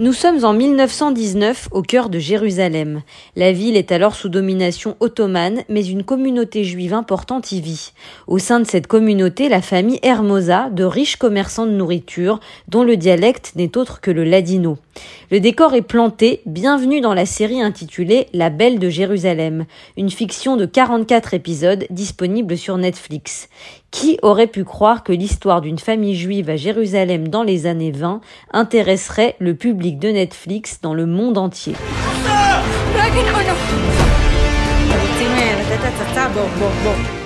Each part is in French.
Nous sommes en 1919 au cœur de Jérusalem. La ville est alors sous domination ottomane, mais une communauté juive importante y vit. Au sein de cette communauté, la famille Hermosa, de riches commerçants de nourriture, dont le dialecte n'est autre que le ladino. Le décor est planté, bienvenue dans la série intitulée La Belle de Jérusalem, une fiction de 44 épisodes disponible sur Netflix. Qui aurait pu croire que l'histoire d'une famille juive à Jérusalem dans les années 20 intéresserait le public de Netflix dans le monde entier?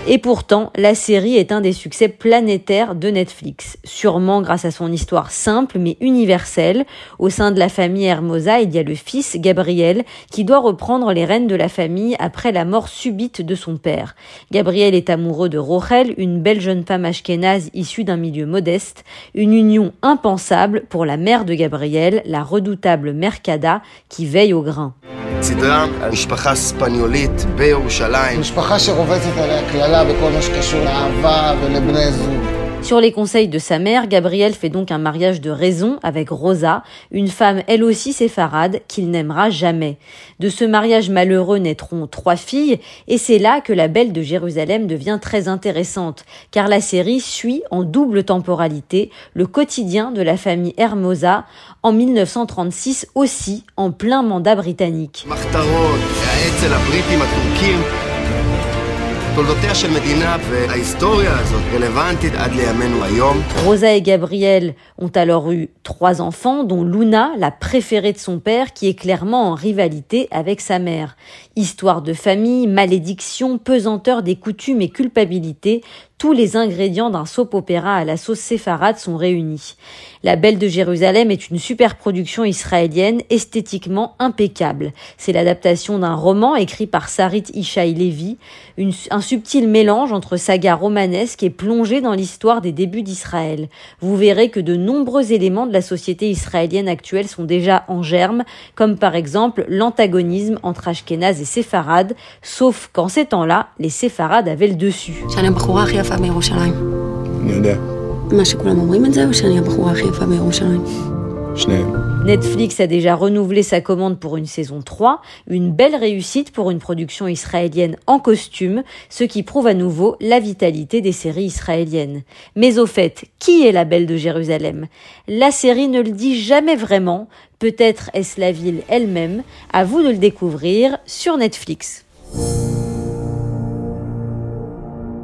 Et pourtant, la série est un des succès planétaires de Netflix, sûrement grâce à son histoire simple mais universelle. Au sein de la famille Hermosa, il y a le fils, Gabriel, qui doit reprendre les rênes de la famille après la mort subite de son père. Gabriel est amoureux de Rochel, une belle jeune femme ashkénaze issue d'un milieu modeste, une union impensable pour la mère de Gabriel, la redoutable Mercada, qui veille au grain. סדרה משפחה ספניולית בירושלים. משפחה שרובצת עליה קללה בכל מה שקשור לאהבה ולבני זוג. Sur les conseils de sa mère, Gabriel fait donc un mariage de raison avec Rosa, une femme elle aussi séfarade qu'il n'aimera jamais. De ce mariage malheureux naîtront trois filles, et c'est là que la Belle de Jérusalem devient très intéressante, car la série suit en double temporalité le quotidien de la famille Hermosa en 1936 aussi en plein mandat britannique. Rosa et Gabriel ont alors eu trois enfants, dont Luna, la préférée de son père, qui est clairement en rivalité avec sa mère. Histoire de famille, malédiction, pesanteur des coutumes et culpabilité, tous les ingrédients d'un soap opéra à la sauce séfarade sont réunis. La Belle de Jérusalem est une super production israélienne esthétiquement impeccable. C'est l'adaptation d'un roman écrit par Sarit Ishaï Levi, un subtil mélange entre saga romanesque et plongé dans l'histoire des débuts d'Israël. Vous verrez que de nombreux éléments de la société israélienne actuelle sont déjà en germe, comme par exemple l'antagonisme entre Ashkenaz et Séfarades, sauf qu'en ces temps-là, les Séfarades avaient le dessus. Netflix a déjà renouvelé sa commande pour une saison 3, une belle réussite pour une production israélienne en costume, ce qui prouve à nouveau la vitalité des séries israéliennes. Mais au fait, qui est la Belle de Jérusalem? La série ne le dit jamais vraiment, peut-être est-ce la ville elle-même, à vous de le découvrir sur Netflix.